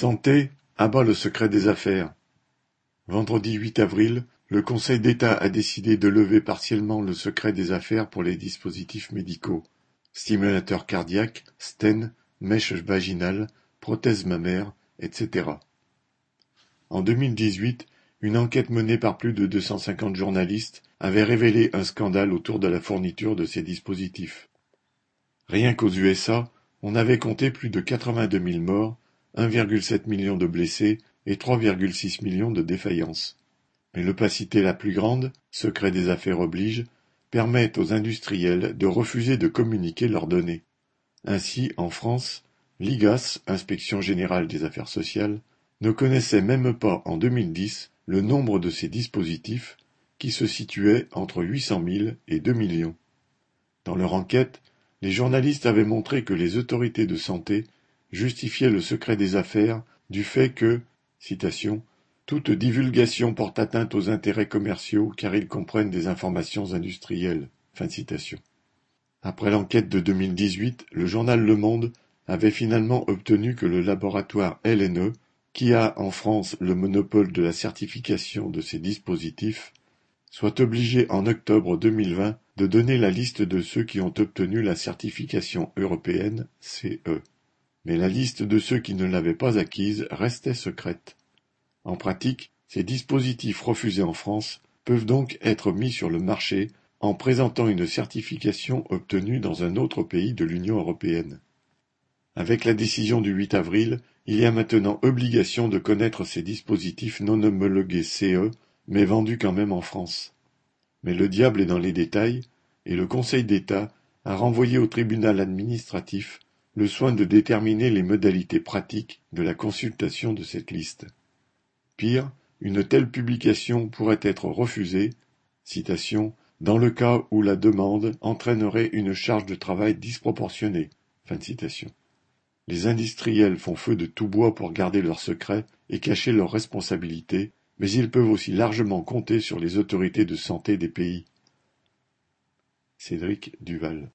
Santé abat le secret des affaires. Vendredi 8 avril, le Conseil d'État a décidé de lever partiellement le secret des affaires pour les dispositifs médicaux. Stimulateur cardiaque, stent, mèche vaginale, prothèse mammaire, etc. En 2018, une enquête menée par plus de 250 journalistes avait révélé un scandale autour de la fourniture de ces dispositifs. Rien qu'aux USA, on avait compté plus de 82 000 morts, 1,7 million de blessés et 3,6 millions de défaillances. Mais l'opacité la plus grande, secret des affaires oblige, permet aux industriels de refuser de communiquer leurs données. Ainsi, en France, l'IGAS, Inspection générale des affaires sociales, ne connaissait même pas en 2010 le nombre de ces dispositifs qui se situait entre 800 000 et 2 millions. Dans leur enquête, les journalistes avaient montré que les autorités de santé justifiaient le secret des affaires du fait que, citation, toute divulgation porte atteinte aux intérêts commerciaux car ils comprennent des informations industrielles. Après l'enquête de 2018, le journal Le Monde avait finalement obtenu que le laboratoire LNE, qui a en France le monopole de la certification de ces dispositifs, soit obligé en octobre 2020 de donner la liste de ceux qui ont obtenu la certification européenne CE. Mais la liste de ceux qui ne l'avaient pas acquise restait secrète. En pratique, ces dispositifs refusés en France peuvent donc être mis sur le marché en présentant une certification obtenue dans un autre pays de l'Union européenne. Avec la décision du 8 avril, il y a maintenant obligation de connaître ces dispositifs non homologués CE mais vendu quand même en France. Mais le diable est dans les détails, et le Conseil d'État a renvoyé au tribunal administratif le soin de déterminer les modalités pratiques de la consultation de cette liste. Pire, une telle publication pourrait être refusée, citation, dans le cas où la demande entraînerait une charge de travail disproportionnée. Fin citation. Les industriels font feu de tout bois pour garder leurs secrets et cacher leurs responsabilités, mais ils peuvent aussi largement compter sur les autorités de santé des pays. Cédric Duval